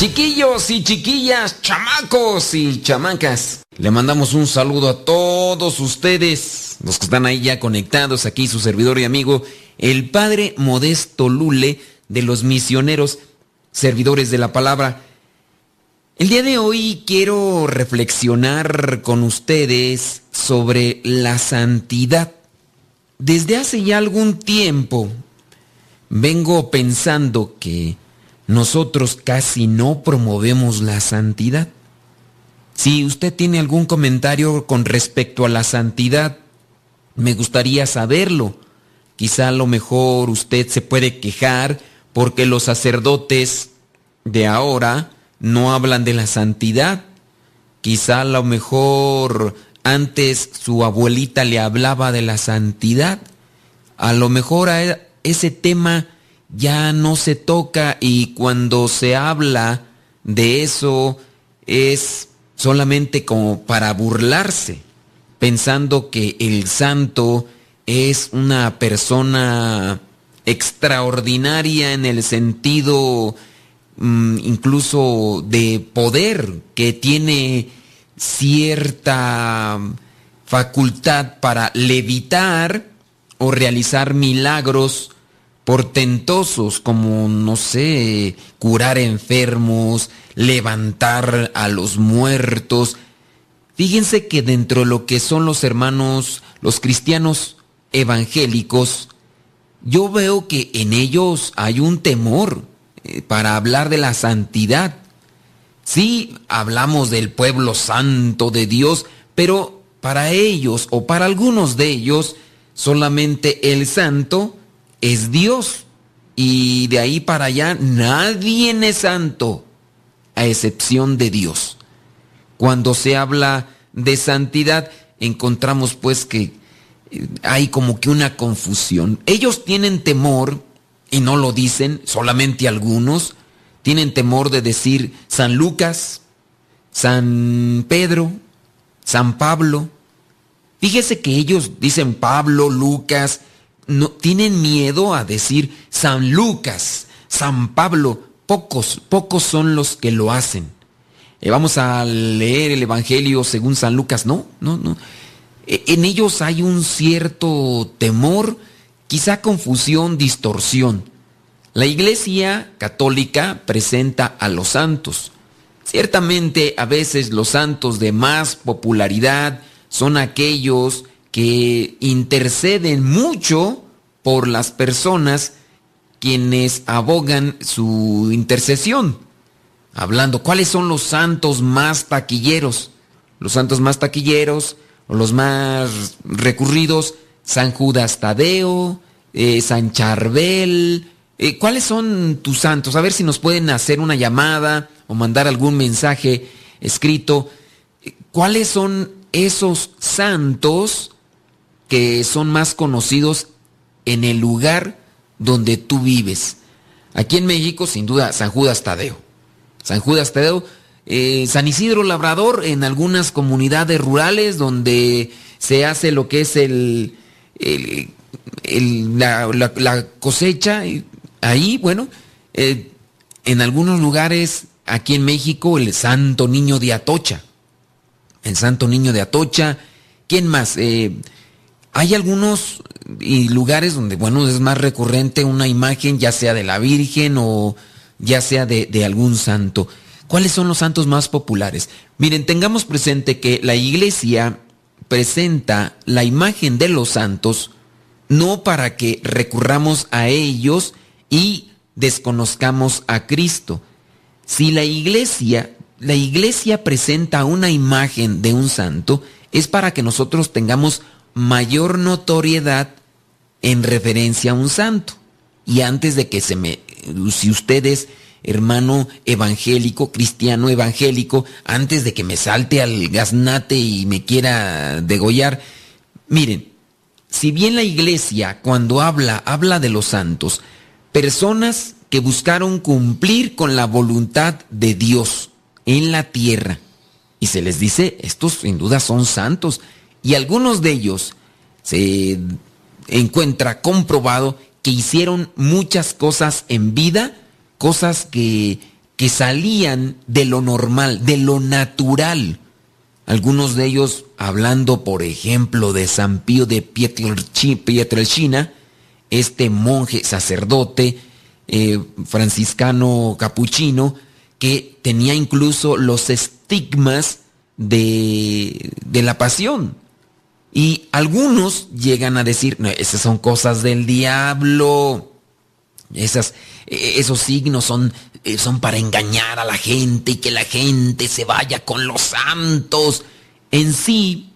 Chiquillos y chiquillas, chamacos y chamacas, le mandamos un saludo a todos ustedes, los que están ahí ya conectados, aquí su servidor y amigo, el Padre Modesto Lule de los misioneros, servidores de la palabra. El día de hoy quiero reflexionar con ustedes sobre la santidad. Desde hace ya algún tiempo vengo pensando que nosotros casi no promovemos la santidad. Si usted tiene algún comentario con respecto a la santidad, me gustaría saberlo. Quizá a lo mejor usted se puede quejar porque los sacerdotes de ahora no hablan de la santidad. Quizá a lo mejor antes su abuelita le hablaba de la santidad. A lo mejor a ese tema ya no se toca y cuando se habla de eso es solamente como para burlarse, pensando que el santo es una persona extraordinaria en el sentido mm, incluso de poder, que tiene cierta facultad para levitar o realizar milagros portentosos como, no sé, curar enfermos, levantar a los muertos. Fíjense que dentro de lo que son los hermanos, los cristianos evangélicos, yo veo que en ellos hay un temor eh, para hablar de la santidad. Sí, hablamos del pueblo santo de Dios, pero para ellos o para algunos de ellos, solamente el santo es Dios. Y de ahí para allá nadie es santo, a excepción de Dios. Cuando se habla de santidad, encontramos pues que eh, hay como que una confusión. Ellos tienen temor, y no lo dicen, solamente algunos, tienen temor de decir San Lucas, San Pedro, San Pablo. Fíjese que ellos dicen Pablo, Lucas, no, tienen miedo a decir San Lucas, San Pablo. Pocos, pocos son los que lo hacen. Eh, vamos a leer el Evangelio según San Lucas. No, no, no. E, en ellos hay un cierto temor, quizá confusión, distorsión. La Iglesia católica presenta a los santos. Ciertamente a veces los santos de más popularidad son aquellos que interceden mucho por las personas quienes abogan su intercesión. Hablando, ¿cuáles son los santos más taquilleros? Los santos más taquilleros o los más recurridos, San Judas Tadeo, eh, San Charbel. Eh, ¿Cuáles son tus santos? A ver si nos pueden hacer una llamada o mandar algún mensaje escrito. ¿Cuáles son esos santos que son más conocidos en el lugar donde tú vives. Aquí en México, sin duda, San Judas Tadeo. San Judas Tadeo, eh, San Isidro Labrador, en algunas comunidades rurales donde se hace lo que es el, la, cosecha. Ahí, bueno, eh, en algunos lugares, aquí en México, el Santo Niño de Atocha. El Santo Niño de Atocha. ¿Quién más? Eh, hay algunos lugares donde, bueno, es más recurrente una imagen, ya sea de la Virgen o ya sea de, de algún santo. ¿Cuáles son los santos más populares? Miren, tengamos presente que la iglesia presenta la imagen de los santos no para que recurramos a ellos y desconozcamos a Cristo. Si la iglesia, la iglesia presenta una imagen de un santo, es para que nosotros tengamos mayor notoriedad en referencia a un santo. Y antes de que se me, si ustedes, hermano evangélico, cristiano evangélico, antes de que me salte al gaznate y me quiera degollar, miren, si bien la iglesia cuando habla, habla de los santos, personas que buscaron cumplir con la voluntad de Dios en la tierra, y se les dice, estos sin duda son santos, y algunos de ellos se encuentra comprobado que hicieron muchas cosas en vida, cosas que, que salían de lo normal, de lo natural. Algunos de ellos, hablando por ejemplo de San Pío de Pietrelcina, este monje sacerdote eh, franciscano capuchino, que tenía incluso los estigmas de, de la pasión. Y algunos llegan a decir, no, esas son cosas del diablo. Esas, e, esos signos son, eh, son para engañar a la gente y que la gente se vaya con los santos. En sí,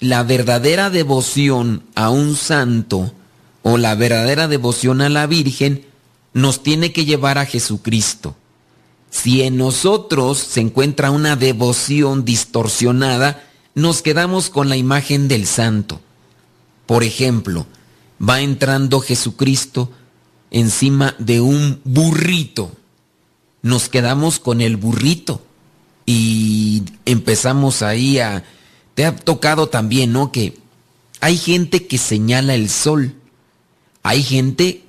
la verdadera devoción a un santo o la verdadera devoción a la Virgen nos tiene que llevar a Jesucristo. Si en nosotros se encuentra una devoción distorsionada, nos quedamos con la imagen del santo. Por ejemplo, va entrando Jesucristo encima de un burrito. Nos quedamos con el burrito y empezamos ahí a... Te ha tocado también, ¿no? Que hay gente que señala el sol, hay gente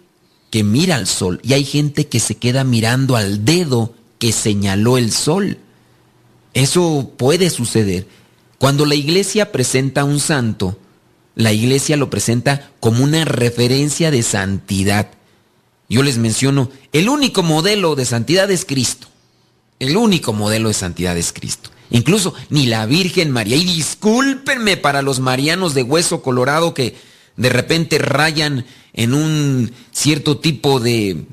que mira al sol y hay gente que se queda mirando al dedo que señaló el sol. Eso puede suceder. Cuando la iglesia presenta a un santo, la iglesia lo presenta como una referencia de santidad. Yo les menciono, el único modelo de santidad es Cristo. El único modelo de santidad es Cristo. Incluso ni la Virgen María. Y discúlpenme para los marianos de hueso colorado que de repente rayan en un cierto tipo de,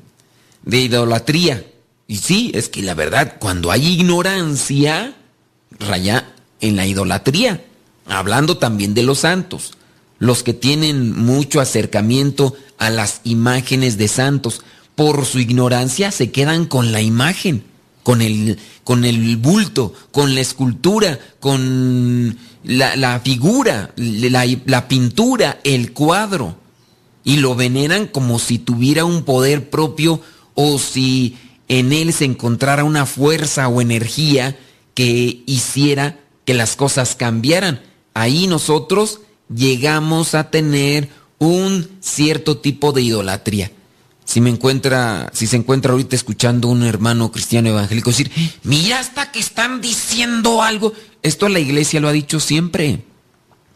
idolatría. Y sí, es que la verdad, cuando hay ignorancia, raya en la idolatría, hablando también de los santos, los que tienen mucho acercamiento a las imágenes de santos, por su ignorancia se quedan con la imagen, con el, con el bulto, con la escultura, con la, figura, la, la pintura, el cuadro, y lo veneran como si tuviera un poder propio o si en él se encontrara una fuerza o energía que hiciera que las cosas cambiaran. Ahí nosotros llegamos a tener un cierto tipo de idolatría. Si me encuentra, si se encuentra ahorita escuchando un hermano cristiano evangélico decir, mira hasta que están diciendo algo. Esto la iglesia lo ha dicho siempre.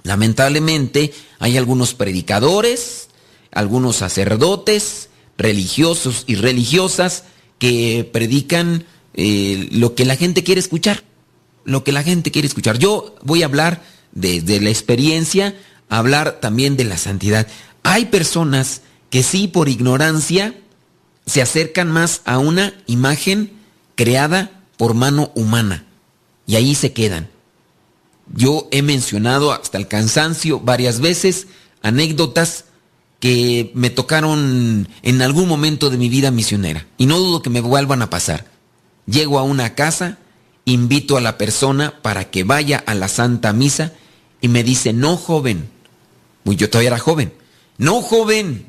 Lamentablemente hay algunos predicadores, algunos sacerdotes, religiosos y religiosas que predican eh, lo que la gente quiere escuchar lo que la gente quiere escuchar. Yo voy a hablar desde la experiencia, hablar también de la santidad. Hay personas que sí por ignorancia se acercan más a una imagen creada por mano humana y ahí se quedan. Yo he mencionado hasta el cansancio varias veces anécdotas que me tocaron en algún momento de mi vida misionera y no dudo que me vuelvan a pasar. Llego a una casa invito a la persona para que vaya a la Santa Misa y me dice, no joven, yo todavía era joven, no joven,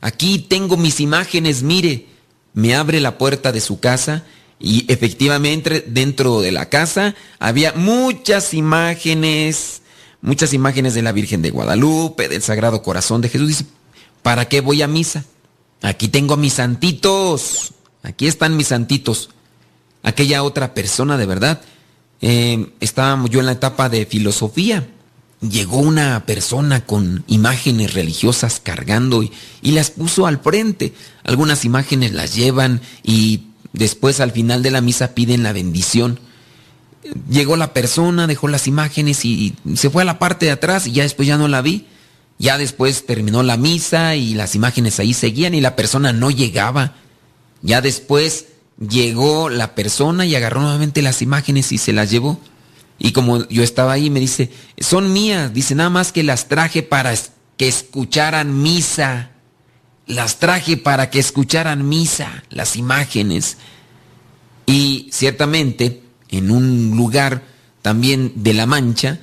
aquí tengo mis imágenes, mire, me abre la puerta de su casa y efectivamente dentro de la casa había muchas imágenes, muchas imágenes de la Virgen de Guadalupe, del Sagrado Corazón de Jesús. Dice, ¿para qué voy a misa? Aquí tengo a mis santitos, aquí están mis santitos aquella otra persona de verdad. Eh, estábamos yo en la etapa de filosofía. Llegó una persona con imágenes religiosas cargando y, y las puso al frente. Algunas imágenes las llevan y después al final de la misa piden la bendición. Llegó la persona, dejó las imágenes y se fue a la parte de atrás y ya después ya no la vi. Ya después terminó la misa y las imágenes ahí seguían y la persona no llegaba. Ya después llegó la persona y agarró nuevamente las imágenes y se las llevó. Y como yo estaba ahí, me dice, son mías. Dice, nada más que las traje para que escucharan misa. Las traje para que escucharan misa, las imágenes. Y ciertamente, en un lugar también de La Mancha,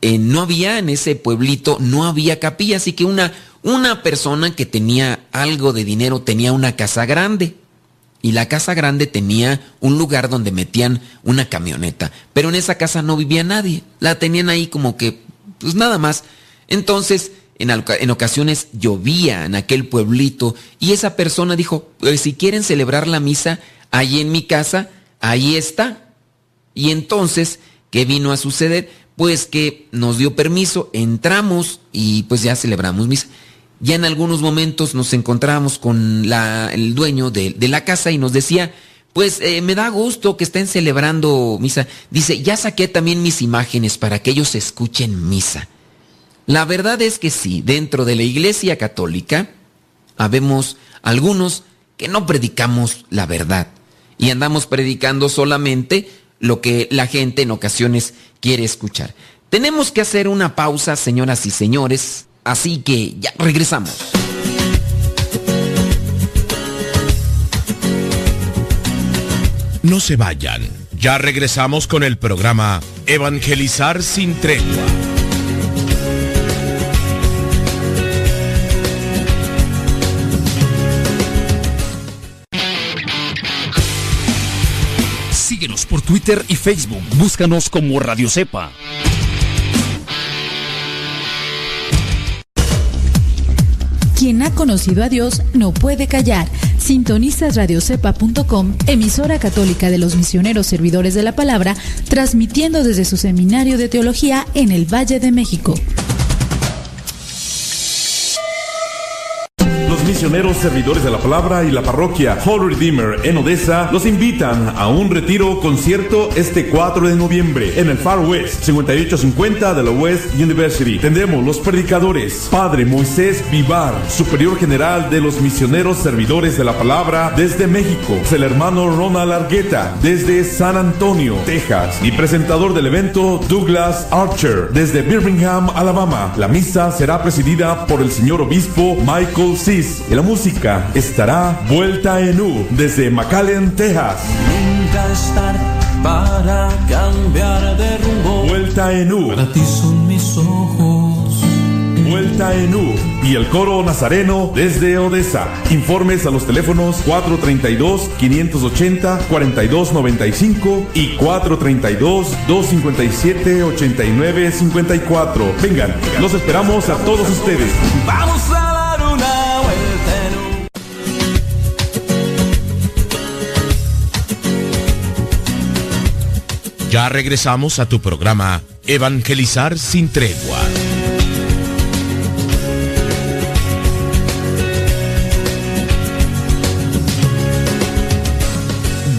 eh, no había en ese pueblito, no había capilla, así que una, una persona que tenía algo de dinero tenía una casa grande. Y la casa grande tenía un lugar donde metían una camioneta. Pero en esa casa no vivía nadie. La tenían ahí como que, pues nada más. Entonces, en, en ocasiones llovía en aquel pueblito y esa persona dijo, pues, si quieren celebrar la misa, ahí en mi casa, ahí está. Y entonces, ¿qué vino a suceder? Pues que nos dio permiso, entramos y pues ya celebramos misa. Ya en algunos momentos nos encontrábamos con el dueño de, la casa y nos decía, pues eh, me da gusto que estén celebrando misa. Dice, ya saqué también mis imágenes para que ellos escuchen misa. La verdad es que sí, dentro de la Iglesia Católica habemos algunos que no predicamos la verdad y andamos predicando solamente lo que la gente en ocasiones quiere escuchar. Tenemos que hacer una pausa, señoras y señores, así que ya regresamos. No se vayan, ya regresamos con el programa Evangelizar sin tregua. por Twitter y Facebook. Búscanos como Radio Cepa. Quien ha conocido a Dios no puede callar. Sintonizas radiocepa.com, emisora católica de los misioneros servidores de la palabra, transmitiendo desde su seminario de teología en el Valle de México. Misioneros servidores de la palabra y la parroquia Holy Redeemer en Odessa los invitan a un retiro concierto este 4 de noviembre en el Far West 5850 de la West University. Tendremos los predicadores Padre Moisés Vivar, superior general de los misioneros servidores de la palabra desde México, el hermano Ronald Argueta desde San Antonio, Texas y presentador del evento Douglas Archer desde Birmingham, Alabama. La misa será presidida por el señor obispo Michael Cis la música estará vuelta en U desde McAllen, Texas. Nunca estar para cambiar de rumbo. Vuelta en U. Para ti son mis ojos. Vuelta en U y el coro nazareno desde Odessa. Informes a los teléfonos 432-580-4295 y 432-257-8954. Vengan, los esperamos a todos ustedes. Vamos a Ya regresamos a tu programa Evangelizar sin tregua.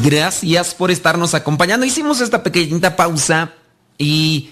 Gracias por estarnos acompañando. Hicimos esta pequeñita pausa y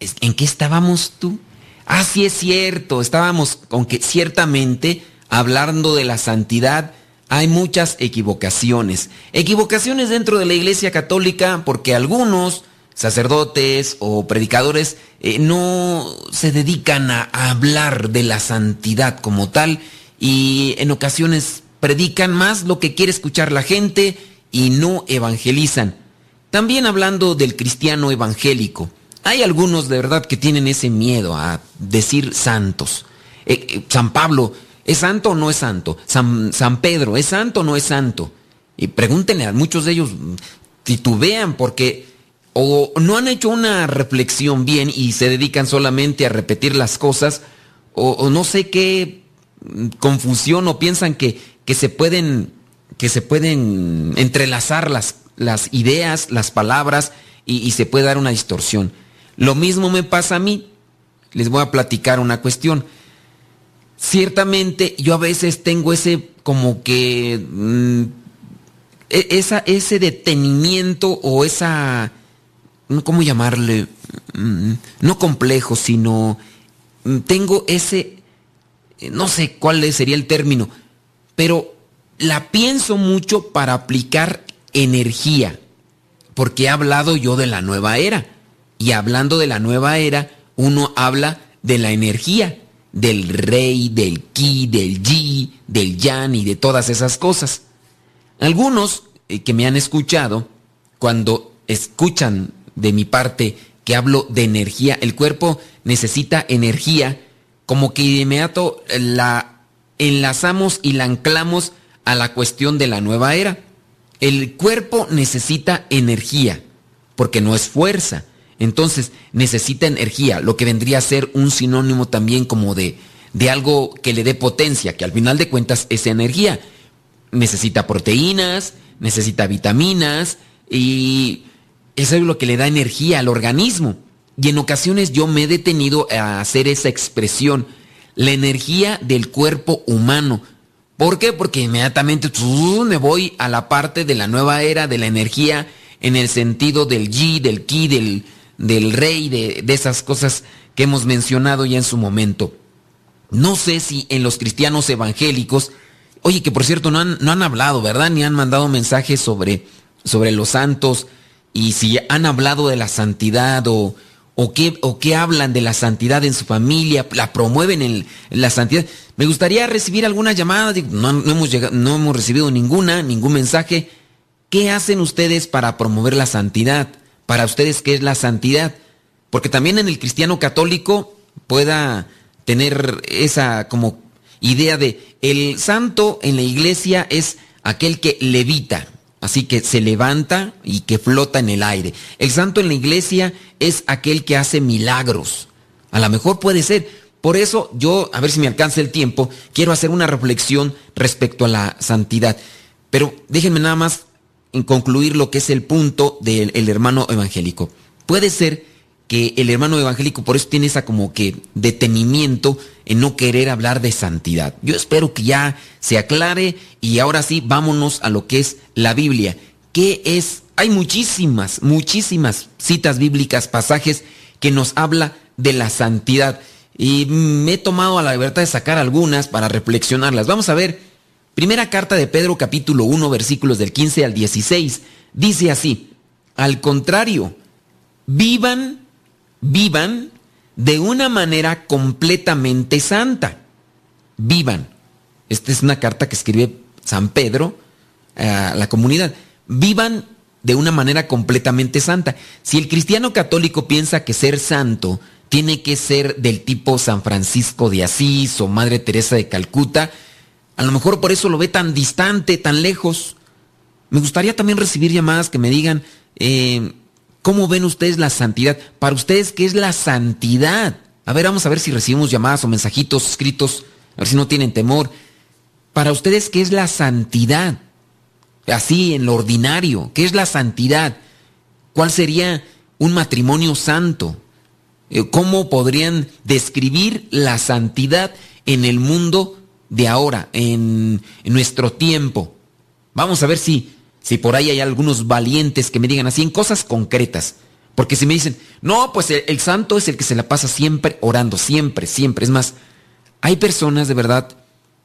¿en qué estábamos tú? Ah, sí es cierto, estábamos con que ciertamente hablando de la santidad hay muchas equivocaciones. Equivocaciones dentro de la Iglesia Católica porque algunos sacerdotes o predicadores eh, no se dedican a, hablar de la santidad como tal y en ocasiones predican más lo que quiere escuchar la gente y no evangelizan. También hablando del cristiano evangélico, hay algunos de verdad que tienen ese miedo a decir santos. Eh, eh, San Pablo ¿Es santo o no es santo? San, San Pedro, ¿es santo o no es santo? Y pregúntenle a muchos de ellos, titubean porque o no han hecho una reflexión bien y se dedican solamente a repetir las cosas, o, no sé qué confusión o piensan que, que, se pueden, que se pueden entrelazar las, las ideas, las palabras y se puede dar una distorsión. Lo mismo me pasa a mí. Les voy a platicar una cuestión ciertamente yo a veces tengo ese como que mm, e, esa, ese detenimiento o esa, ¿cómo llamarle? Mm, no complejo, sino mm, tengo ese, no sé cuál sería el término, pero la pienso mucho para aplicar energía, porque he hablado yo de la nueva era. Y hablando de la nueva era, uno habla de la energía, del rey, del ki, del yi, del yan y de todas esas cosas. Algunos eh, que me han escuchado, cuando escuchan de mi parte que hablo de energía, el cuerpo necesita energía, como que de inmediato la enlazamos y la anclamos a la cuestión de la nueva era. El cuerpo necesita energía, porque no es fuerza. Entonces necesita energía, lo que vendría a ser un sinónimo también como de, de algo que le dé potencia, que al final de cuentas es energía. Necesita proteínas, necesita vitaminas y eso es lo que le da energía al organismo. Y en ocasiones yo me he detenido a hacer esa expresión, la energía del cuerpo humano. ¿Por qué? Porque inmediatamente me voy a la parte de la nueva era de la energía en el sentido del yi, del ki, del, del rey, de, de esas cosas que hemos mencionado ya en su momento. No sé si en los cristianos evangélicos, oye, que por cierto no han, no han hablado, ¿verdad? Ni han mandado mensajes sobre, sobre los santos y si han hablado de la santidad o, o qué, o qué hablan de la santidad en su familia, la promueven en, la santidad. Me gustaría recibir alguna llamada, no, hemos no hemos recibido ninguna, ningún mensaje. ¿Qué hacen ustedes para promover la santidad? Para ustedes, ¿qué es la santidad? Porque también en el cristiano católico pueda tener esa como idea de el santo en la iglesia es aquel que levita, Así que se levanta y que flota en el aire. El santo en la iglesia es aquel que hace milagros. A lo mejor puede ser. Por eso yo, a ver si me alcanza el tiempo, quiero hacer una reflexión respecto a la santidad. Pero déjenme nada más en concluir lo que es el punto del hermano evangélico. Puede ser que el hermano evangélico por eso tiene esa como que detenimiento en no querer hablar de santidad. Yo espero que ya se aclare y ahora sí vámonos a lo que es la Biblia. ¿Qué es? Hay muchísimas, muchísimas citas bíblicas, pasajes que nos habla de la santidad. Y me he tomado a la libertad de sacar algunas para reflexionarlas. Vamos a ver. Primera carta de Pedro capítulo 1 versículos del 15 al 16. Dice así, al contrario, vivan vivan de una manera completamente santa. Vivan. Esta es una carta que escribe San Pedro a la comunidad. Vivan de una manera completamente santa. Si el cristiano católico piensa que ser santo tiene que ser del tipo San Francisco de Asís o Madre Teresa de Calcuta, a lo mejor por eso lo ve tan distante, tan lejos. Me gustaría también recibir llamadas que me digan, eh, ¿Cómo ven ustedes la santidad? Para ustedes, ¿qué es la santidad? A ver, vamos a ver si recibimos llamadas o mensajitos escritos, a ver si no tienen temor. Para ustedes, ¿qué es la santidad? Así, en lo ordinario, ¿qué es la santidad? ¿Cuál sería un matrimonio santo? Eh, ¿Cómo podrían describir la santidad en el mundo de ahora, en, nuestro tiempo? Vamos a ver si si por ahí hay algunos valientes que me digan así en cosas concretas. Porque si me dicen, no, pues el, santo es el que se la pasa siempre orando, siempre, siempre. Es más, hay personas de verdad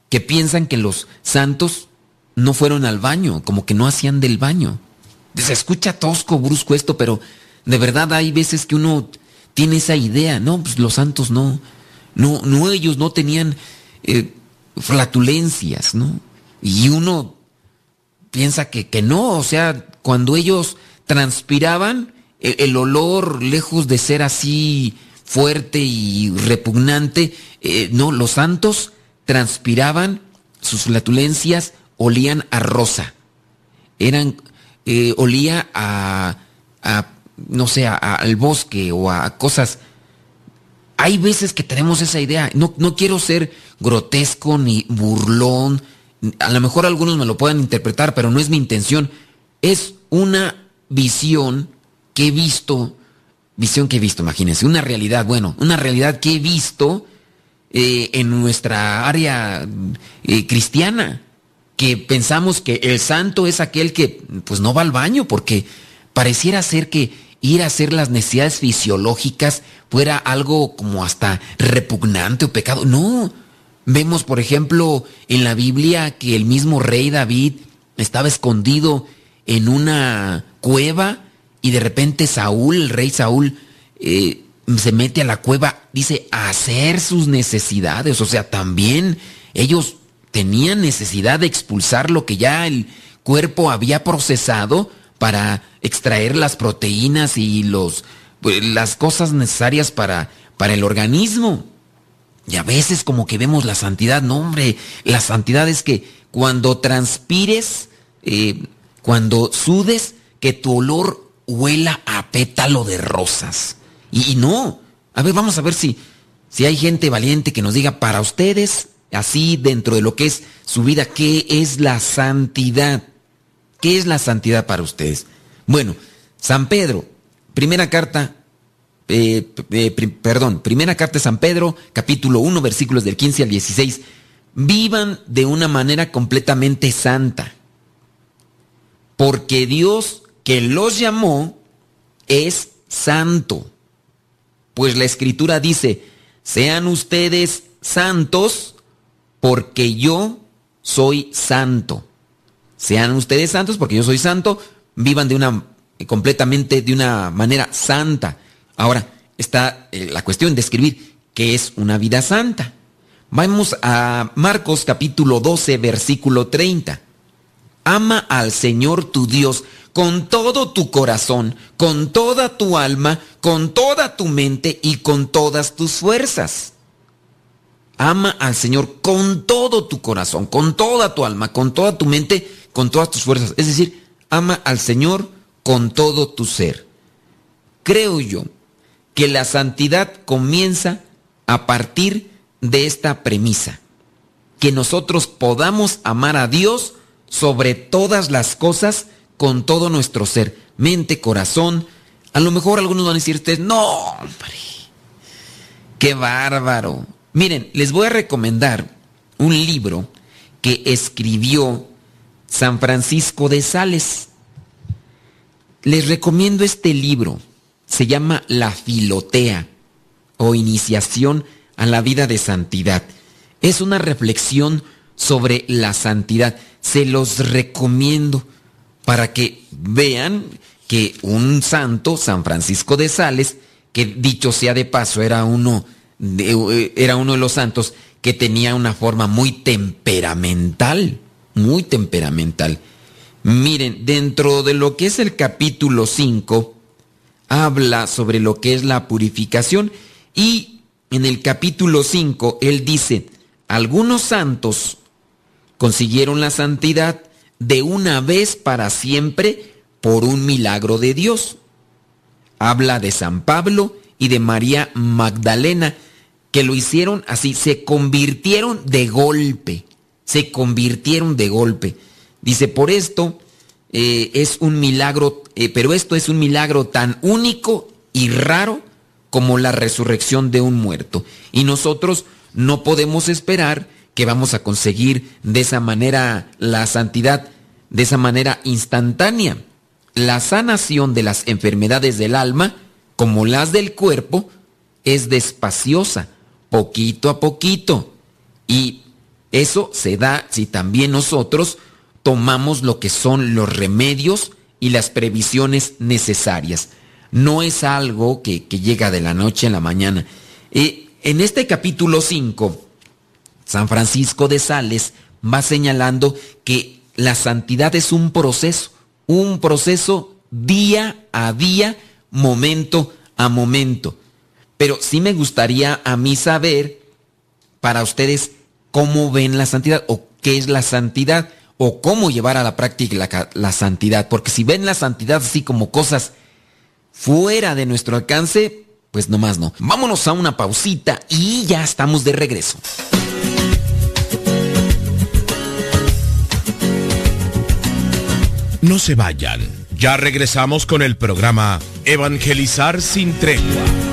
que piensan que los santos no fueron al baño, como que no hacían del baño. Se escucha tosco, brusco esto, pero de verdad hay veces que uno tiene esa idea, no, pues los santos no, no, no ellos no tenían eh, flatulencias, ¿no? Y uno piensa que, que no, o sea, cuando ellos transpiraban, el, olor, lejos de ser así fuerte y repugnante, eh, no, los santos transpiraban, sus flatulencias olían a rosa, eran, eh, olía a, a, no sé, al bosque o a cosas. Hay veces que tenemos esa idea, no, no quiero ser grotesco ni burlón, a lo mejor algunos me lo puedan interpretar, pero no es mi intención. Es una visión que he visto, visión que he visto, imagínense, una realidad, bueno, una realidad que he visto eh, en nuestra área eh, cristiana, que pensamos que el santo es aquel que pues no va al baño, porque pareciera ser que ir a hacer las necesidades fisiológicas fuera algo como hasta repugnante o pecado. No, Vemos, por ejemplo, en la Biblia que el mismo rey David estaba escondido en una cueva y de repente Saúl, el rey Saúl, eh, se mete a la cueva, dice, a hacer sus necesidades. O sea, también ellos tenían necesidad de expulsar lo que ya el cuerpo había procesado para extraer las proteínas y los, pues, las cosas necesarias para, para el organismo. Y a veces como que vemos la santidad, no hombre, la santidad es que cuando transpires, eh, cuando sudes, que tu olor huela a pétalo de rosas. Y, no, a ver, vamos a ver si, si hay gente valiente que nos diga para ustedes, así dentro de lo que es su vida, ¿qué es la santidad? ¿Qué es la santidad para ustedes? Bueno, San Pedro, primera carta, eh, eh, perdón, primera carta de San Pedro, capítulo 1, versículos del 15 al 16. Vivan de una manera completamente santa, porque Dios que los llamó es santo. Pues la escritura dice, sean ustedes santos porque yo soy santo. Sean ustedes santos porque yo soy santo, vivan de una completamente de una manera santa. Ahora está eh, la cuestión de escribir qué es una vida santa. Vamos a Marcos capítulo 12 versículo 30. Ama al Señor tu Dios con todo tu corazón, con toda tu alma, con toda tu mente y con todas tus fuerzas. Ama al Señor con todo tu corazón, con toda tu alma, con toda tu mente, con todas tus fuerzas. Es decir, ama al Señor con todo tu ser. Creo yo que la santidad comienza a partir de esta premisa, que nosotros podamos amar a Dios sobre todas las cosas con todo nuestro ser, mente, corazón. A lo mejor algunos van a decir ustedes, no, hombre, qué bárbaro. Miren, les voy a recomendar un libro que escribió San Francisco de Sales. Les recomiendo este libro. Se llama La Filotea o Iniciación a la Vida de Santidad. Es una reflexión sobre la santidad. Se los recomiendo para que vean que un santo, San Francisco de Sales, que dicho sea de paso, era uno de, era uno de los santos que tenía una forma muy temperamental, muy temperamental. Miren, dentro de lo que es el capítulo 5, habla sobre lo que es la purificación y en el capítulo 5 él dice, algunos santos consiguieron la santidad de una vez para siempre por un milagro de Dios. Habla de San Pablo y de María Magdalena, que lo hicieron así, se convirtieron de golpe, se convirtieron de golpe. Dice, por esto eh, es un milagro, eh, pero esto es un milagro tan único y raro como la resurrección de un muerto. Y nosotros no podemos esperar que vamos a conseguir de esa manera la santidad, de esa manera instantánea. La sanación de las enfermedades del alma, como las del cuerpo, es despaciosa, poquito a poquito. Y eso se da si también nosotros tomamos lo que son los remedios y las previsiones necesarias. No es algo que, llega de la noche a la mañana. Eh, en este capítulo 5, San Francisco de Sales va señalando que la santidad es un proceso, un proceso día a día, momento a momento. Pero sí me gustaría a mí saber para ustedes cómo ven la santidad o qué es la santidad o cómo llevar a la práctica la, santidad. Porque si ven la santidad así como cosas fuera de nuestro alcance, pues nomás no. Vámonos a una pausita y ya estamos de regreso. No se vayan. Ya regresamos con el programa Evangelizar sin tregua.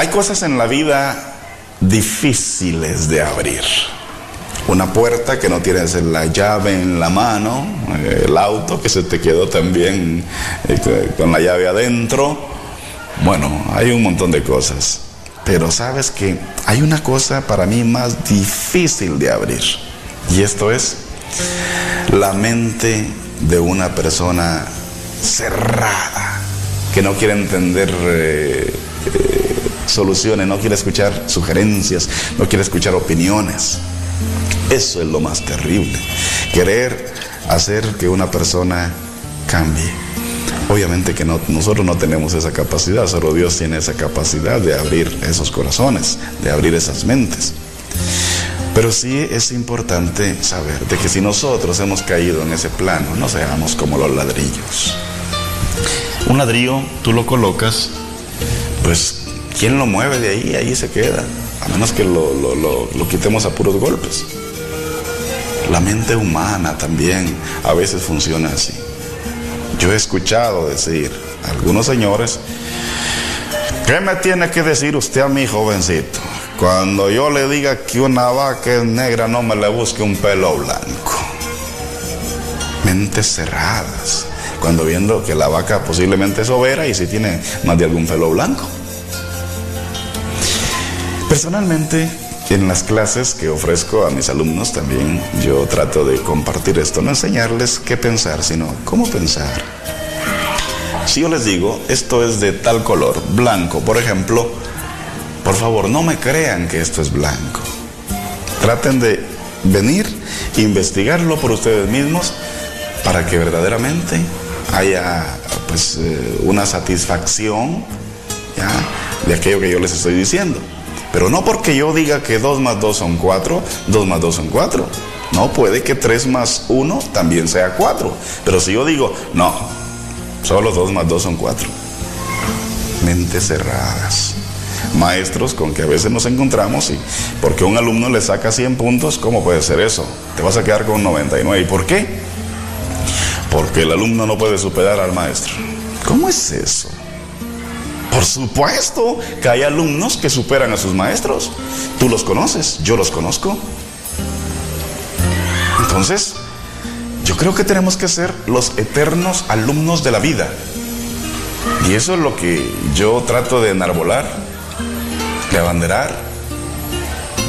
Hay cosas en la vida difíciles de abrir. Una puerta que no tienes la llave en la mano, el auto que se te quedó también eh, con la llave adentro. Bueno, hay un montón de cosas. Pero sabes que hay una cosa para mí más difícil de abrir. Y esto es la mente de una persona cerrada, que no quiere entender eh, eh, soluciones, no quiere escuchar sugerencias, no quiere escuchar opiniones. Eso es lo más terrible. Querer hacer que una persona cambie. Obviamente que no, nosotros no tenemos esa capacidad, solo Dios tiene esa capacidad de abrir esos corazones, de abrir esas mentes. Pero sí es importante saber de que si nosotros hemos caído en ese plano, no seamos como los ladrillos. Un ladrillo tú lo colocas, pues ¿quién lo mueve de ahí? Ahí se queda, a menos que lo, lo, quitemos a puros golpes. La mente humana también a veces funciona así. Yo he escuchado decir a algunos señores, ¿qué me tiene que decir usted a mí, jovencito? Cuando yo le diga que una vaca es negra, no me le busque un pelo blanco. Mentes cerradas. Cuando viendo que la vaca posiblemente es overa y si tiene más de algún pelo blanco. Personalmente, en las clases que ofrezco a mis alumnos también yo trato de compartir esto, no enseñarles qué pensar, sino cómo pensar. Si yo les digo, esto es de tal color, blanco, por ejemplo, por favor, no me crean que esto es blanco. Traten de venir, investigarlo por ustedes mismos para que verdaderamente haya pues eh, una satisfacción de aquello que yo les estoy diciendo. Pero no porque yo diga que 2 más 2 son 4, 2 más 2 son 4. No, puede que 3 más 1 también sea 4. Pero si yo digo, no, solo 2 más 2 son 4. Mentes cerradas. Maestros con que a veces nos encontramos y porque un alumno le saca 100 puntos, ¿cómo puede ser eso? Te vas a quedar con 99. ¿Y por qué? Porque el alumno no puede superar al maestro. ¿Cómo es eso? Por supuesto que hay alumnos que superan a sus maestros. Tú los conoces, yo los conozco. Entonces, yo creo que tenemos que ser los eternos alumnos de la vida. Y eso es lo que yo trato de enarbolar, de abanderar,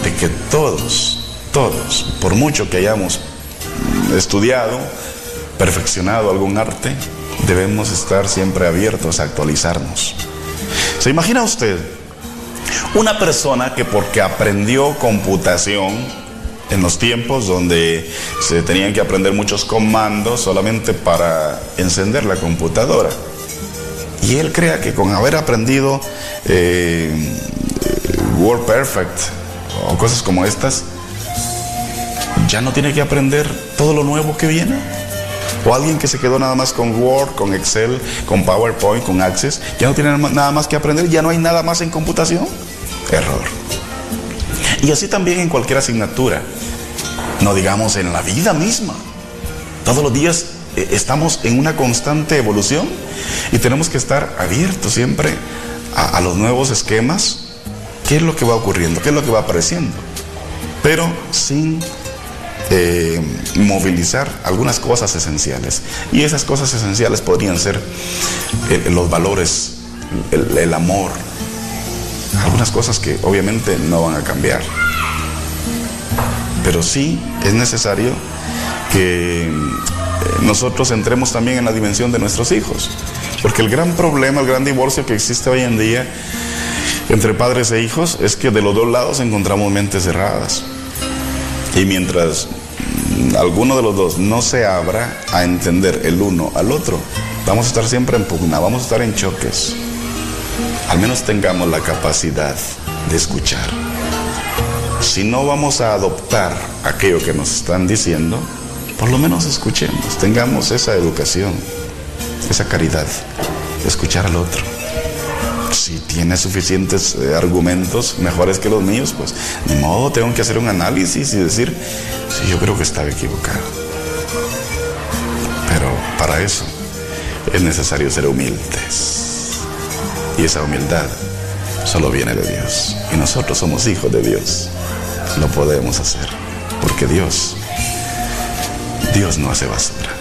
de que todos, todos, por mucho que hayamos estudiado, perfeccionado algún arte, debemos estar siempre abiertos a actualizarnos. ¿Se imagina usted una persona que porque aprendió computación en los tiempos donde se tenían que aprender muchos comandos solamente para encender la computadora? Y él crea que con haber aprendido eh, Word Perfect o cosas como estas, ya no tiene que aprender todo lo nuevo que viene. O alguien que se quedó nada más con Word, con Excel, con PowerPoint, con Access, ya no tiene nada más que aprender, ya no hay nada más en computación. Error. Y así también en cualquier asignatura. No digamos en la vida misma. Todos los días eh, estamos en una constante evolución y tenemos que estar abiertos siempre a, a los nuevos esquemas. ¿Qué es lo que va ocurriendo? ¿Qué es lo que va apareciendo? Pero sin eh, movilizar algunas cosas esenciales. Y esas cosas esenciales podrían ser eh, los valores, el, amor, algunas cosas que obviamente no van a cambiar. Pero sí es necesario que eh, nosotros entremos también en la dimensión de nuestros hijos. Porque el gran problema, el gran divorcio que existe hoy en día entre padres e hijos es que de los dos lados encontramos mentes cerradas. Y mientras alguno de los dos no se abra a entender el uno al otro, vamos a estar siempre en pugna, vamos a estar en choques. Al menos tengamos la capacidad de escuchar. Si no vamos a adoptar aquello que nos están diciendo, por lo menos escuchemos, tengamos esa educación, esa caridad, escuchar al otro. Si tiene suficientes eh, argumentos mejores que los míos, pues de modo tengo que hacer un análisis y decir, sí, yo creo que estaba equivocado. Pero para eso es necesario ser humildes. Y esa humildad solo viene de Dios. Y nosotros somos hijos de Dios. Lo podemos hacer. Porque Dios, Dios no hace basura.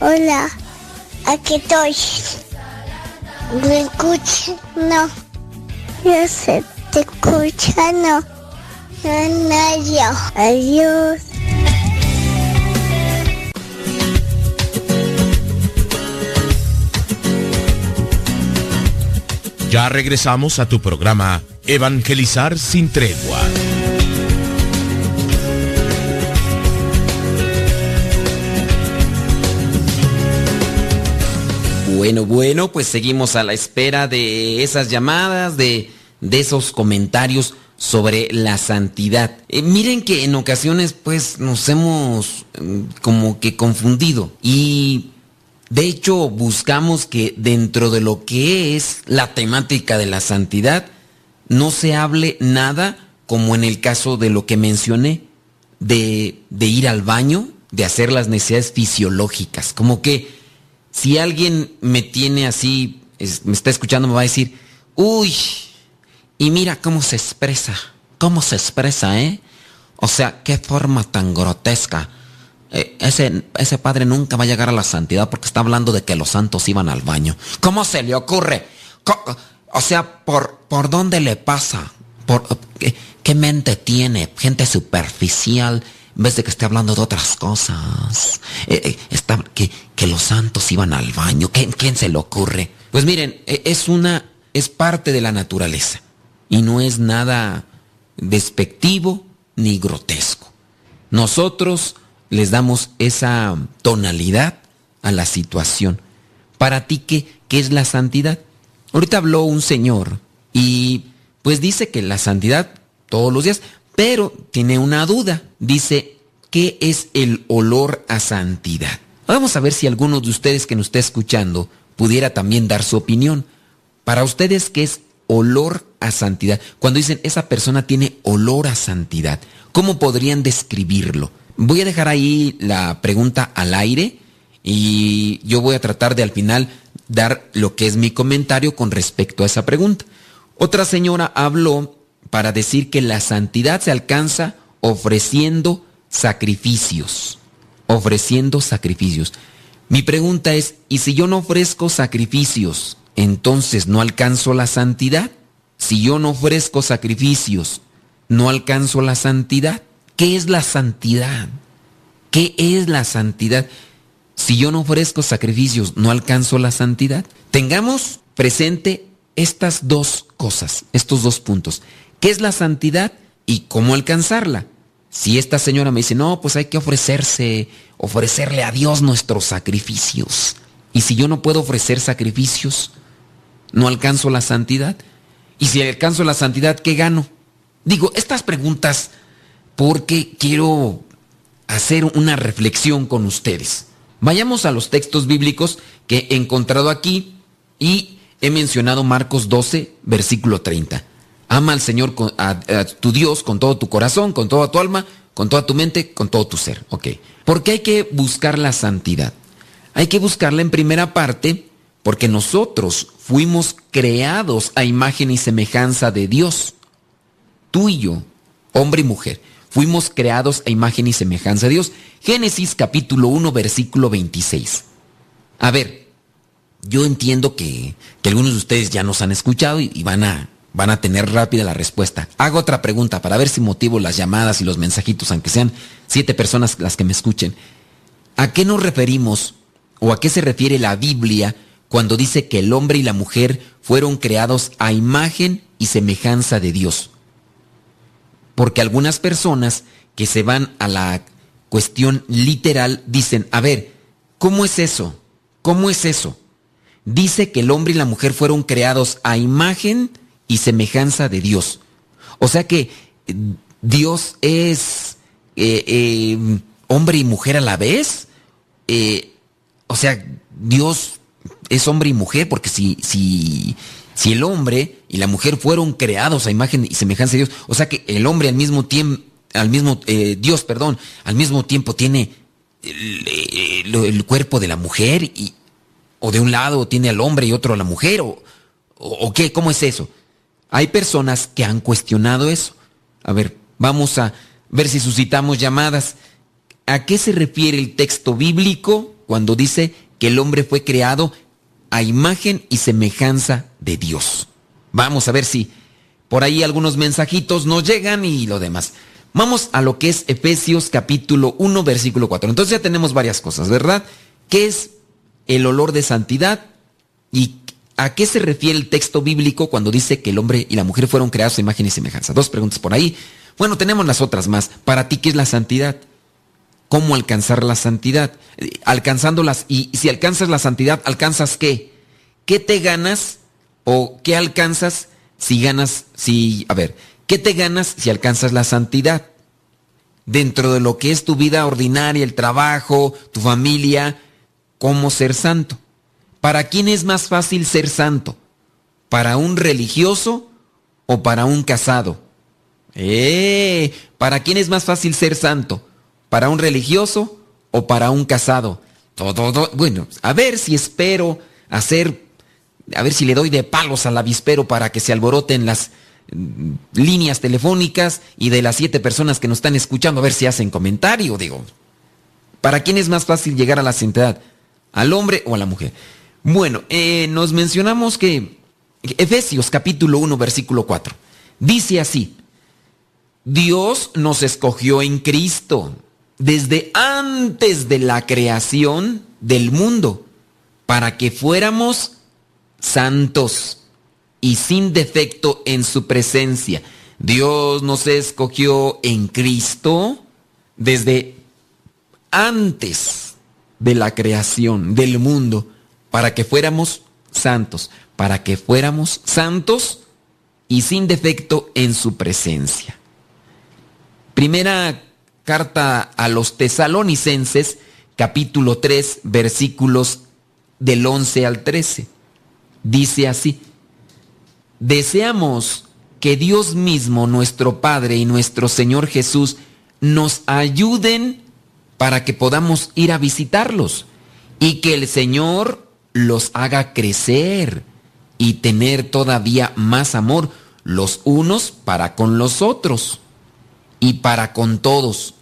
Hola, aquí estoy. ¿Me escucha? No. Yo sé, te escucha, no. No, yo. Adiós. Ya regresamos a tu programa Evangelizar sin tregua. Bueno, bueno, pues seguimos a la espera de esas llamadas, de, esos comentarios sobre la santidad. Eh, miren que en ocasiones pues nos hemos mm, como que confundido y de hecho buscamos que dentro de lo que es la temática de la santidad no se hable nada como en el caso de lo que mencioné, de, de ir al baño, de hacer las necesidades fisiológicas, como que si alguien me tiene así, me está escuchando, me va a decir, uy, y mira cómo se expresa, cómo se expresa, ¿eh? O sea, qué forma tan grotesca. Eh, ese, ese padre nunca va a llegar a la santidad porque está hablando de que los santos iban al baño. ¿Cómo se le ocurre? O sea, ¿por, por dónde le pasa? ¿Por, qué, qué mente tiene? Gente superficial en vez de que esté hablando de otras cosas. Eh, eh, está, que, que, los santos iban al baño. ¿Quién, ¿Quién, se le ocurre? Pues miren, e, es una, es parte de la naturaleza. Y no es nada despectivo ni grotesco. Nosotros les damos esa tonalidad a la situación. Para ti, ¿qué, qué es la santidad? Ahorita habló un señor y pues dice que la santidad todos los días, pero tiene una duda. Dice, ¿qué es el olor a santidad? Vamos a ver si alguno de ustedes que nos está escuchando pudiera también dar su opinión. Para ustedes, ¿qué es olor a santidad? Cuando dicen, esa persona tiene olor a santidad, ¿cómo podrían describirlo? Voy a dejar ahí la pregunta al aire y yo voy a tratar de al final dar lo que es mi comentario con respecto a esa pregunta. Otra señora habló para decir que la santidad se alcanza ofreciendo sacrificios, ofreciendo sacrificios. Mi pregunta es, ¿y si yo no ofrezco sacrificios, entonces no alcanzo la santidad? Si yo no ofrezco sacrificios, ¿no alcanzo la santidad? ¿Qué es la santidad? ¿Qué ¿Qué es la santidad? Si yo no ofrezco sacrificios, ¿no alcanzo la santidad? Tengamos presente estas dos cosas, estos dos puntos. ¿Qué es la santidad y cómo alcanzarla? Si esta señora me dice, no, pues hay que ofrecerse, ofrecerle a Dios nuestros sacrificios. Y si yo no puedo ofrecer sacrificios, no alcanzo la santidad. Y si alcanzo la santidad, ¿qué gano? Digo, estas preguntas porque quiero hacer una reflexión con ustedes. Vayamos a los textos bíblicos que he encontrado aquí y he mencionado Marcos 12, versículo 30. Ama al Señor, a, tu Dios, con todo tu corazón, con toda tu alma, con toda tu mente, con todo tu ser. Ok. Porque hay que buscar la santidad. Hay que buscarla en primera parte porque nosotros fuimos creados a imagen y semejanza de Dios. Tú y yo, hombre y mujer, fuimos creados a imagen y semejanza de Dios. Génesis capítulo 1, versículo 26. A ver, yo entiendo que, que algunos de ustedes ya nos han escuchado y, y van a van a tener rápida la respuesta. Hago otra pregunta para ver si motivo las llamadas y los mensajitos, aunque sean siete personas las que me escuchen. ¿A qué nos referimos o a qué se refiere la Biblia cuando dice que el hombre y la mujer fueron creados a imagen y semejanza de Dios? Porque algunas personas que se van a la cuestión literal dicen, a ver, ¿cómo es eso? ¿Cómo es eso? Dice que el hombre y la mujer fueron creados a imagen y semejanza de Dios. O sea que eh, Dios es eh, eh, hombre y mujer a la vez. o sea, Dios es hombre y mujer, porque si, si, si el hombre y la mujer fueron creados a imagen y semejanza de Dios, o sea que el hombre al mismo tiempo, al mismo, Dios, perdón, al mismo tiempo tiene el, el, cuerpo de la mujer y, o de un lado tiene al hombre y otro a la mujer, o, o qué, ¿cómo es eso? Hay personas que han cuestionado eso. A ver, vamos a ver si suscitamos llamadas. ¿A qué se refiere el texto bíblico cuando dice que el hombre fue creado a imagen y semejanza de Dios? Vamos a ver si por ahí algunos mensajitos nos llegan y lo demás. Vamos a lo que es Efesios capítulo 1, versículo 4. Entonces ya tenemos varias cosas, ¿verdad? ¿Qué es el olor de santidad? ¿Y ¿A qué se refiere el texto bíblico cuando dice que el hombre y la mujer fueron creados a imagen y semejanza? Dos preguntas por ahí. Bueno, tenemos las otras más. Para ti, ¿qué es la santidad? ¿Cómo alcanzar la santidad? Alcanzándolas. Y si alcanzas la santidad, ¿alcanzas qué? ¿Qué te ganas o qué alcanzas si ganas, si, a ver, ¿qué te ganas si alcanzas la santidad? Dentro de lo que es tu vida ordinaria, el trabajo, tu familia, ¿cómo ser santo? ¿Para quién es más fácil ser santo? ¿Para un religioso o para un casado? ¡Eh! ¿Para quién es más fácil ser santo? ¿Para un religioso o para un casado? Todo, bueno, a ver si espero hacer, a ver si le doy de palos al avispero para que se alboroten las mm, líneas telefónicas y de las siete personas que nos están escuchando, a ver si hacen comentario, digo. ¿Para quién es más fácil llegar a la santidad? ¿Al hombre o a la mujer? Bueno, eh, nos mencionamos que Efesios capítulo 1 versículo 4 dice así, Dios nos escogió en Cristo desde antes de la creación del mundo para que fuéramos santos y sin defecto en su presencia. Dios nos escogió en Cristo desde antes de la creación del mundo para que fuéramos santos, para que fuéramos santos y sin defecto en su presencia. Primera carta a los tesalonicenses, capítulo 3, versículos del 11 al 13. Dice así, deseamos que Dios mismo, nuestro Padre y nuestro Señor Jesús, nos ayuden para que podamos ir a visitarlos y que el Señor los haga crecer y tener todavía más amor los unos para con los otros y para con todos,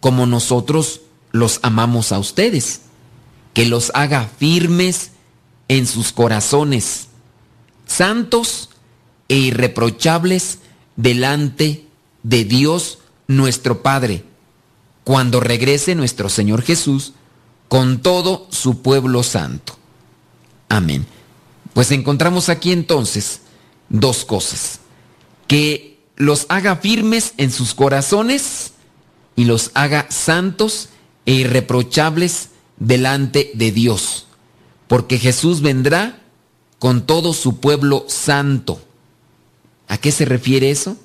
como nosotros los amamos a ustedes, que los haga firmes en sus corazones, santos e irreprochables delante de Dios nuestro Padre, cuando regrese nuestro Señor Jesús con todo su pueblo santo. Amén. Pues encontramos aquí entonces dos cosas. Que los haga firmes en sus corazones y los haga santos e irreprochables delante de Dios. Porque Jesús vendrá con todo su pueblo santo. ¿A qué se refiere eso?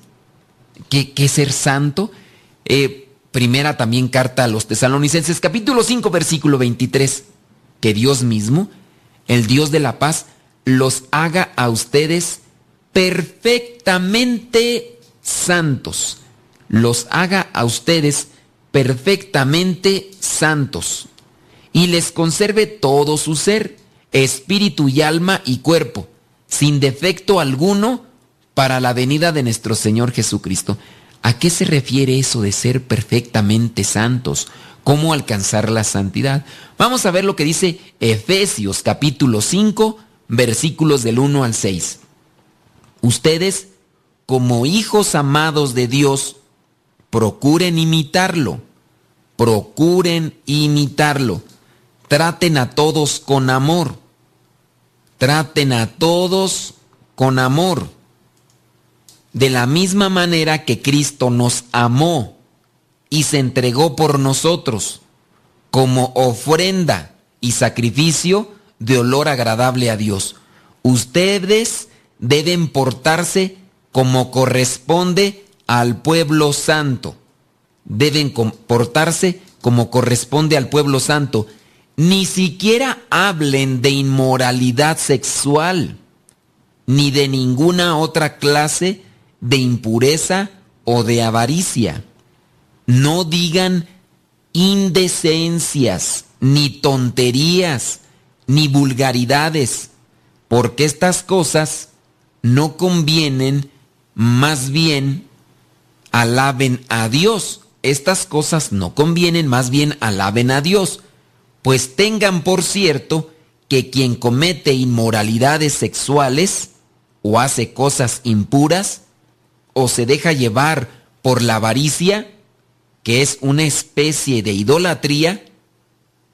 ¿Qué, ser santo? Eh, primera también carta a los tesalonicenses, capítulo 5, versículo 23. Que Dios mismo, el Dios de la paz, los haga a ustedes perfectamente santos. Los haga a ustedes perfectamente santos. Y les conserve todo su ser, espíritu y alma y cuerpo, sin defecto alguno, para la venida de nuestro Señor Jesucristo. ¿A qué se refiere eso de ser perfectamente santos? ¿Cómo alcanzar la santidad? Vamos a ver lo que dice Efesios capítulo 5, versículos del 1 al 6. Ustedes, como hijos amados de Dios, procuren imitarlo, procuren imitarlo. Traten a todos con amor. Traten a todos con amor. De la misma manera que Cristo nos amó y se entregó por nosotros como ofrenda y sacrificio de olor agradable a Dios. Ustedes deben portarse como corresponde al pueblo santo. Deben comportarse como corresponde al pueblo santo. Ni siquiera hablen de inmoralidad sexual, ni de ninguna otra clase de impureza o de avaricia. No digan indecencias, ni tonterías, ni vulgaridades, porque estas cosas no convienen, más bien alaben a Dios. Estas cosas no convienen, más bien alaben a Dios. Pues tengan por cierto que quien comete inmoralidades sexuales o hace cosas impuras o se deja llevar por la avaricia, que es una especie de idolatría,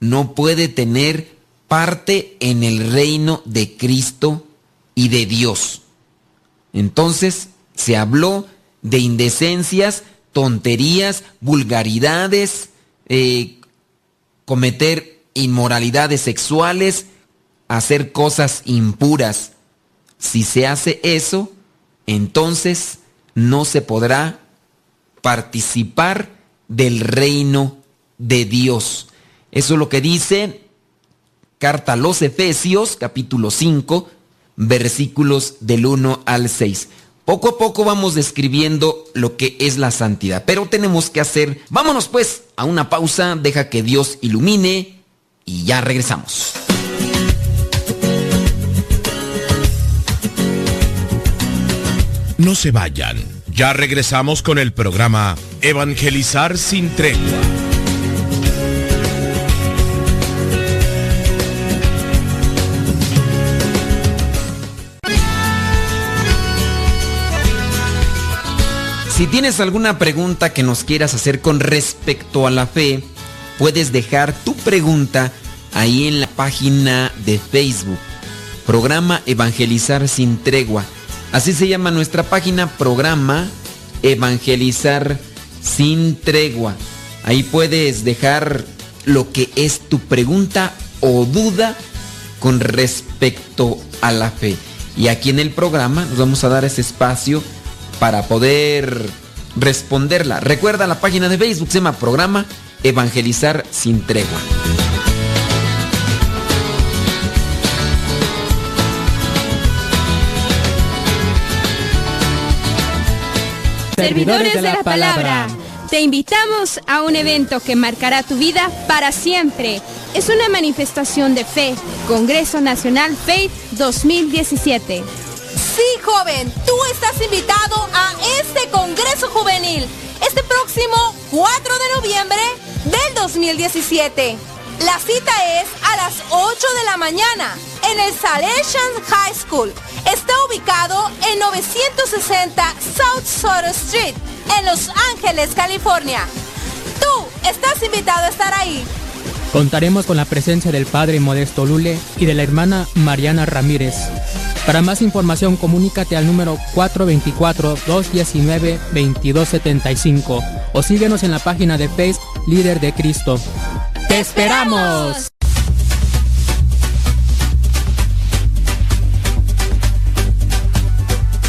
no puede tener parte en el reino de Cristo y de Dios. Entonces se habló de indecencias, tonterías, vulgaridades, eh, cometer inmoralidades sexuales, hacer cosas impuras. Si se hace eso, entonces no se podrá participar del reino de Dios. Eso es lo que dice carta a los Efesios, capítulo 5, versículos del 1 al 6. Poco a poco vamos describiendo lo que es la santidad, pero tenemos que hacer, vámonos pues a una pausa, deja que Dios ilumine y ya regresamos. No se vayan, ya regresamos con el programa Evangelizar sin tregua. Si tienes alguna pregunta que nos quieras hacer con respecto a la fe, puedes dejar tu pregunta ahí en la página de Facebook. Programa Evangelizar sin tregua. Así se llama nuestra página, programa Evangelizar sin tregua. Ahí puedes dejar lo que es tu pregunta o duda con respecto a la fe. Y aquí en el programa nos vamos a dar ese espacio para poder responderla. Recuerda la página de Facebook, se llama Programa Evangelizar sin tregua. Servidores de la palabra. Te invitamos a un evento que marcará tu vida para siempre. Es una manifestación de fe. Congreso Nacional Faith 2017. Sí, joven, tú estás invitado a este Congreso Juvenil este próximo 4 de noviembre del 2017. La cita es a las 8 de la mañana en el Salesian High School. Está ubicado en 960 South Soto Street, en Los Ángeles, California. Tú estás invitado a estar ahí. Contaremos con la presencia del Padre Modesto Lule y de la hermana Mariana Ramírez. Para más información, comunícate al número 424-219-2275 o síguenos en la página de Facebook Líder de Cristo. ¡Te esperamos!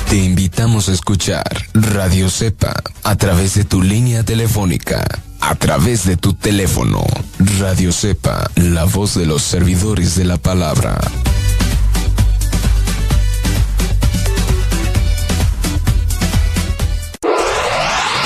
Te invitamos a escuchar Radio Cepa a través de tu línea telefónica, a través de tu teléfono. Radio Cepa, la voz de los servidores de la palabra.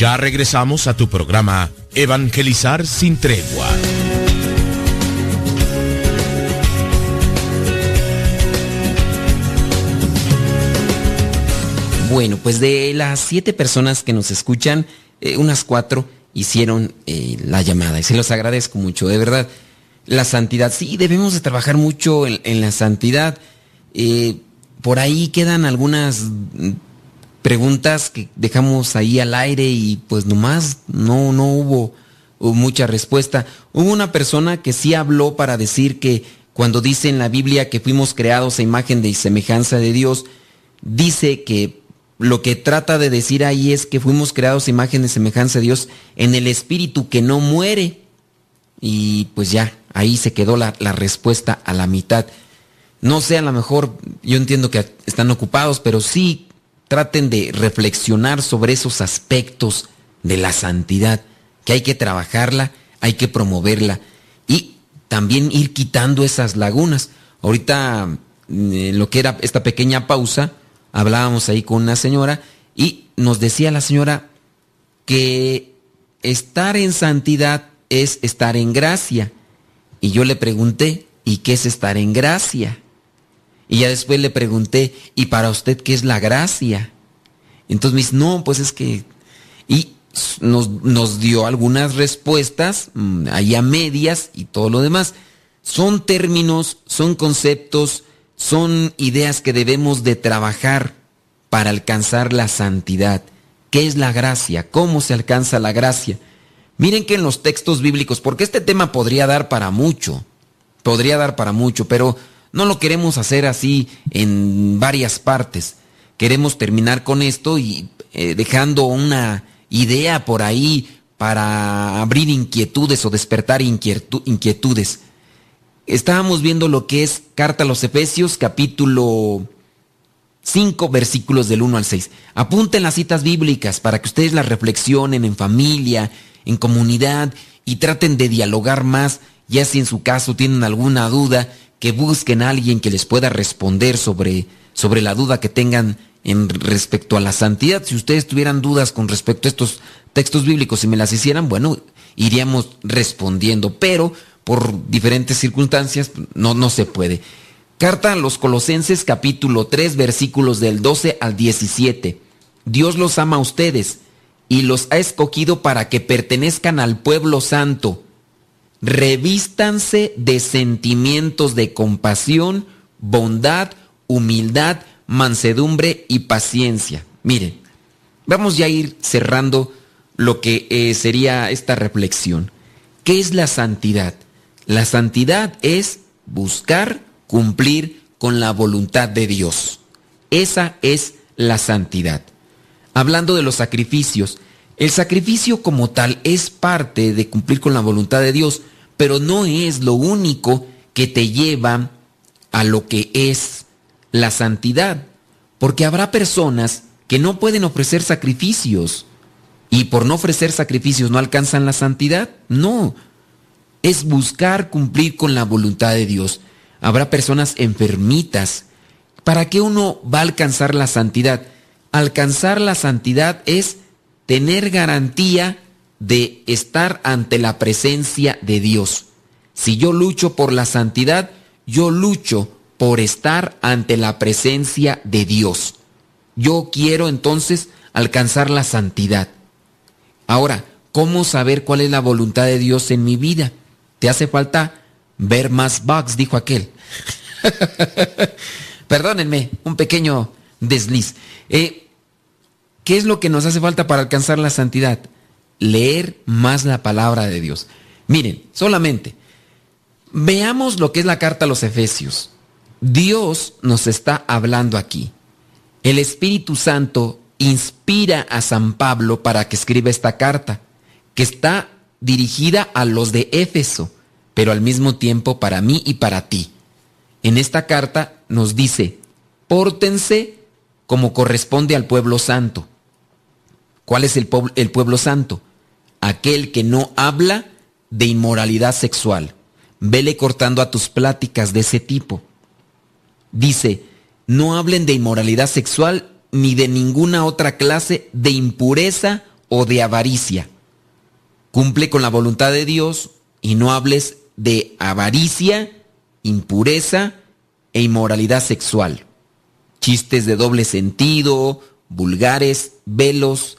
Ya regresamos a tu programa Evangelizar sin tregua. Bueno, pues de las siete personas que nos escuchan, eh, unas cuatro hicieron eh, la llamada y se los agradezco mucho, de verdad. La santidad, sí, debemos de trabajar mucho en, la santidad. Eh, por ahí quedan algunas preguntas que dejamos ahí al aire y pues nomás no, no hubo, mucha respuesta. Hubo una persona que sí habló para decir que cuando dice en la Biblia que fuimos creados a imagen de semejanza de Dios, dice que lo que trata de decir ahí es que fuimos creados imagen de semejanza de Dios en el espíritu que no muere. Y pues ya, ahí se quedó la, la, respuesta a la mitad. No sé, a lo mejor yo entiendo que están ocupados, pero sí traten de reflexionar sobre esos aspectos de la santidad, que hay que trabajarla, hay que promoverla y también ir quitando esas lagunas. Ahorita, en lo que era esta pequeña pausa, hablábamos ahí con una señora y nos decía la señora que estar en santidad es estar en gracia. Y yo le pregunté, ¿y qué es estar en gracia? Y ya después le pregunté, ¿y para usted qué es la gracia? Entonces me dice, no, pues es que... Y nos, nos dio algunas respuestas, mm, ahí a medias y todo lo demás. Son términos, son conceptos, son ideas que debemos de trabajar para alcanzar la santidad. ¿Qué es la gracia? ¿Cómo se alcanza la gracia? Miren que en los textos bíblicos, porque este tema podría dar para mucho, podría dar para mucho, pero no lo queremos hacer así en varias partes. Queremos terminar con esto y eh, dejando una idea por ahí para abrir inquietudes o despertar inquietudes estábamos viendo lo que es Carta a los Efesios, capítulo 5, versículos del 1 al 6. Apunten las citas bíblicas para que ustedes las reflexionen en familia, en comunidad y traten de dialogar más, ya si en su caso tienen alguna duda, que busquen a alguien que les pueda responder sobre, sobre la duda que tengan en respecto a la santidad. Si ustedes tuvieran dudas con respecto a estos textos bíblicos y me las hicieran, bueno, iríamos respondiendo, pero por diferentes circunstancias, no, no se puede. Carta a los Colosenses capítulo 3 versículos del 12 al 17. Dios los ama a ustedes y los ha escogido para que pertenezcan al pueblo santo. Revístanse de sentimientos de compasión, bondad, humildad, mansedumbre y paciencia. Miren, vamos ya a ir cerrando lo que eh, sería esta reflexión. ¿Qué es la santidad? La santidad es buscar cumplir con la voluntad de Dios. Esa es la santidad. Hablando de los sacrificios, el sacrificio como tal es parte de cumplir con la voluntad de Dios, pero no es lo único que te lleva a lo que es la santidad, porque habrá personas que no pueden ofrecer sacrificios y por no ofrecer sacrificios no alcanzan la santidad. No, es buscar cumplir con la voluntad de Dios. Habrá personas enfermitas. ¿Para qué uno va a alcanzar la santidad? Alcanzar la santidad es tener garantía de estar ante la presencia de Dios. Si yo lucho por la santidad, yo lucho por estar ante la presencia de Dios. Yo quiero entonces alcanzar la santidad. Ahora, ¿cómo saber cuál es la voluntad de Dios en mi vida? Te hace falta ver más bugs, dijo aquel. Perdónenme, un pequeño desliz. Eh, ¿Qué es lo que nos hace falta para alcanzar la santidad? Leer más la palabra de Dios. Miren, solamente, veamos lo que es la carta a los Efesios. Dios nos está hablando aquí. El Espíritu Santo inspira a San Pablo para que escriba esta carta, que está dirigida a los de Éfeso, pero al mismo tiempo para mí y para ti. En esta carta nos dice, pórtense como corresponde al pueblo santo. ¿Cuál es el, pueblo, el pueblo santo? Aquel que no habla de inmoralidad sexual. Vele cortando a tus pláticas de ese tipo. Dice, no hablen de inmoralidad sexual ni de ninguna otra clase de impureza o de avaricia. Cumple con la voluntad de Dios y no hables de avaricia, impureza e inmoralidad sexual. Chistes de doble sentido, vulgares, velos.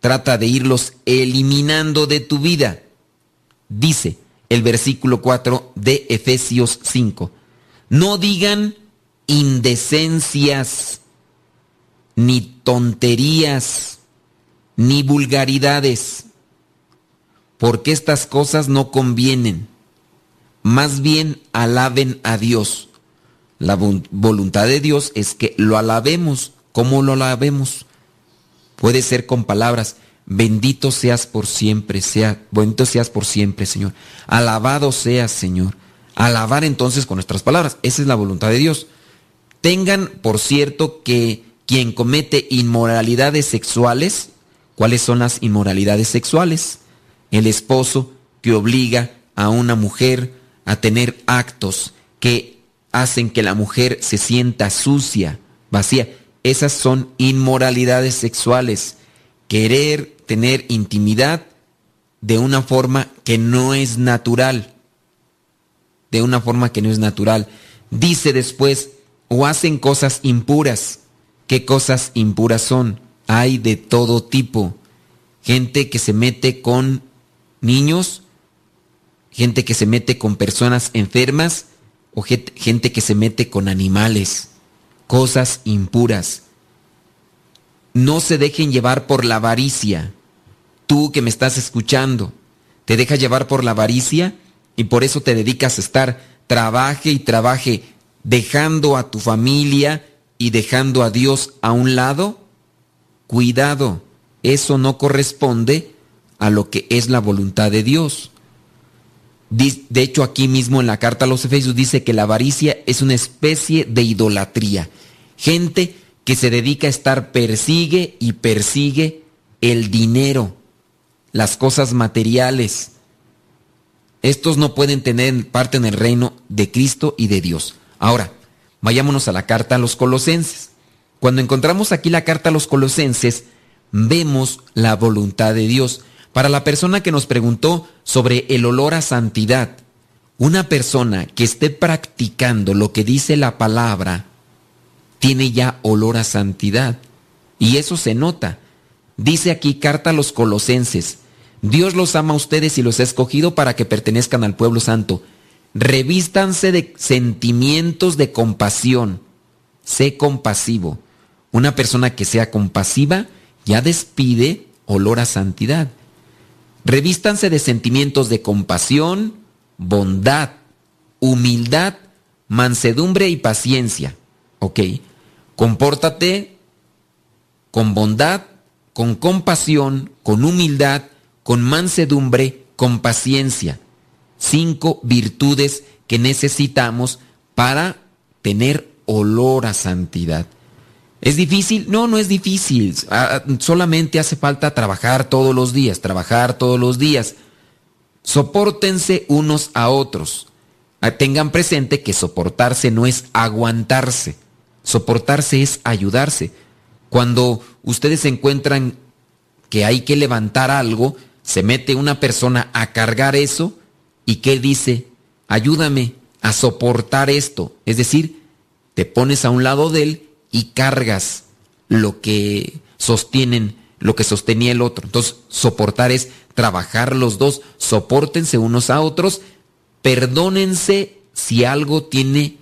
Trata de irlos eliminando de tu vida. Dice el versículo 4 de Efesios 5. No digan indecencias, ni tonterías, ni vulgaridades, porque estas cosas no convienen. Más bien alaben a Dios. La voluntad de Dios es que lo alabemos. ¿Cómo lo alabemos? Puede ser con palabras. Bendito seas por siempre, sea, bendito seas por siempre, Señor. Alabado seas, Señor. Alabar entonces con nuestras palabras. Esa es la voluntad de Dios. Tengan por cierto que quien comete inmoralidades sexuales, ¿cuáles son las inmoralidades sexuales? El esposo que obliga a una mujer a tener actos que hacen que la mujer se sienta sucia, vacía. Esas son inmoralidades sexuales. Querer tener intimidad de una forma que no es natural. De una forma que no es natural. Dice después, o hacen cosas impuras. ¿Qué cosas impuras son? Hay de todo tipo. Gente que se mete con niños, gente que se mete con personas enfermas o gente que se mete con animales. Cosas impuras. No se dejen llevar por la avaricia. Tú que me estás escuchando, te dejas llevar por la avaricia y por eso te dedicas a estar trabaje y trabaje dejando a tu familia y dejando a Dios a un lado? Cuidado, eso no corresponde a lo que es la voluntad de Dios. De hecho, aquí mismo en la carta a los Efesios dice que la avaricia es una especie de idolatría. Gente que se dedica a estar persigue y persigue el dinero, las cosas materiales. Estos no pueden tener parte en el reino de Cristo y de Dios. Ahora, vayámonos a la carta a los colosenses. Cuando encontramos aquí la carta a los colosenses, vemos la voluntad de Dios. Para la persona que nos preguntó sobre el olor a santidad, una persona que esté practicando lo que dice la palabra, tiene ya olor a santidad. Y eso se nota. Dice aquí carta a los colosenses, Dios los ama a ustedes y los ha escogido para que pertenezcan al pueblo santo revístanse de sentimientos de compasión. Sé compasivo. Una persona que sea compasiva ya despide olor a santidad. Revístanse de sentimientos de compasión, bondad, humildad, mansedumbre y paciencia. ¿Ok? Compórtate con bondad, con compasión, con humildad, con mansedumbre, con paciencia cinco virtudes que necesitamos para tener olor a santidad. ¿Es difícil? No, no es difícil. Ah, solamente hace falta trabajar todos los días, trabajar todos los días. Sopórtense unos a otros. Ah, tengan presente que soportarse no es aguantarse. Soportarse es ayudarse. Cuando ustedes encuentran que hay que levantar algo, se mete una persona a cargar eso, ¿Y qué dice? Ayúdame, a soportar esto. Es decir, te pones a un lado de él y cargas lo que sostienen, lo que sostenía el otro. Entonces, soportar es trabajar los dos, soportense unos a otros, perdónense si algo tiene,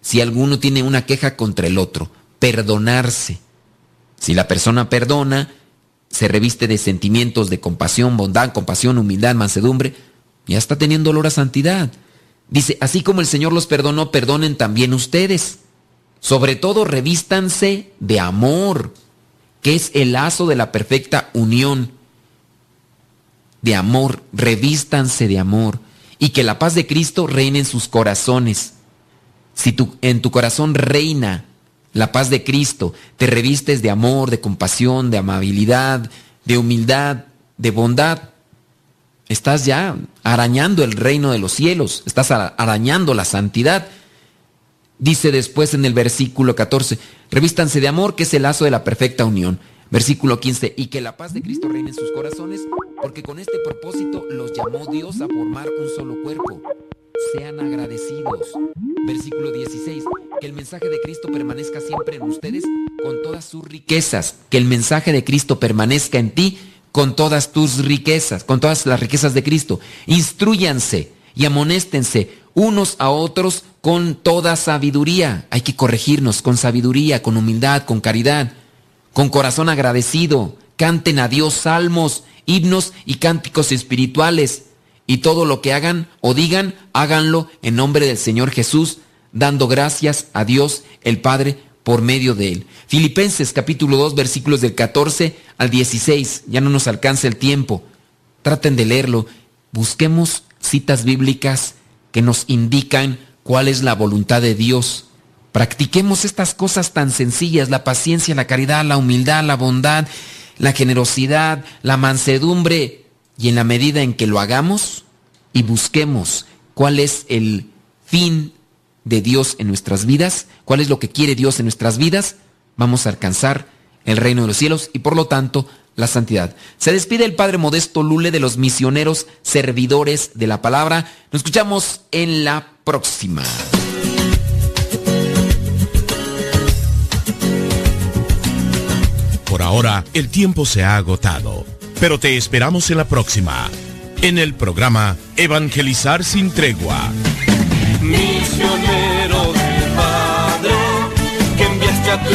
si alguno tiene una queja contra el otro, perdonarse. Si la persona perdona, se reviste de sentimientos de compasión, bondad, compasión, humildad, mansedumbre, ya está teniendo olor a santidad. Dice, así como el Señor los perdonó, perdonen también ustedes. Sobre todo revístanse de amor, que es el lazo de la perfecta unión. De amor, revístanse de amor. Y que la paz de Cristo reine en sus corazones. Si en tu corazón reina la paz de Cristo, te revistes de amor, de compasión, de amabilidad, de humildad, de bondad, estás ya arañando el reino de los cielos, estás arañando la santidad. Dice después en el versículo 14, revístanse de amor, que es el lazo de la perfecta unión. Versículo 15, y que la paz de Cristo reine en sus corazones, porque con este propósito los llamó Dios a formar un solo cuerpo. Sean agradecidos. Versículo 16, que el mensaje de Cristo permanezca siempre en ustedes con todas sus riquezas, que el mensaje de Cristo permanezca en ti con todas tus riquezas, con todas las riquezas de Cristo. Instruyanse y amonéstense unos a otros con toda sabiduría. Hay que corregirnos con sabiduría, con humildad, con caridad, con corazón agradecido. Canten a Dios salmos, himnos y cánticos espirituales. Y todo lo que hagan o digan, háganlo en nombre del Señor Jesús, dando gracias a Dios el Padre por medio de él. Filipenses capítulo 2 versículos del 14 al 16, ya no nos alcanza el tiempo. Traten de leerlo. Busquemos citas bíblicas que nos indican cuál es la voluntad de Dios. Practiquemos estas cosas tan sencillas, la paciencia, la caridad, la humildad, la bondad, la generosidad, la mansedumbre, y en la medida en que lo hagamos y busquemos cuál es el fin de Dios en nuestras vidas, cuál es lo que quiere Dios en nuestras vidas, vamos a alcanzar el reino de los cielos y por lo tanto la santidad. Se despide el Padre Modesto Lule de los misioneros servidores de la palabra. Nos escuchamos en la próxima. Por ahora, el tiempo se ha agotado, pero te esperamos en la próxima, en el programa Evangelizar sin tregua misionero del Padre, que enviaste a tu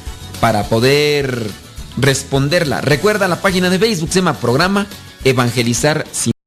para poder responderla. Recuerda la página de Facebook, se llama Programa Evangelizar sin